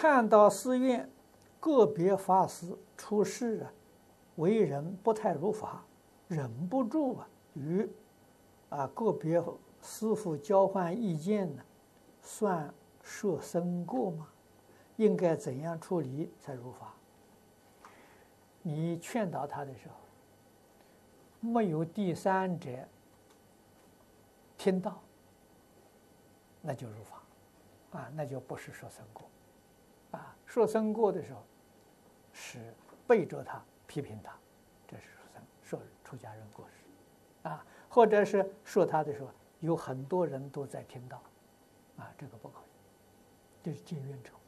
看到寺院个别法师出世啊，为人不太如法，忍不住啊与啊个别师父交换意见呢，算摄生过吗？应该怎样处理才如法？你劝导他的时候，没有第三者听到，那就入法，啊，那就不是摄生过，啊，说僧过的时候是背着他批评他，这是说僧说出家人过失，啊，或者是说他的时候有很多人都在听到，啊，这个不可以，这是结怨仇。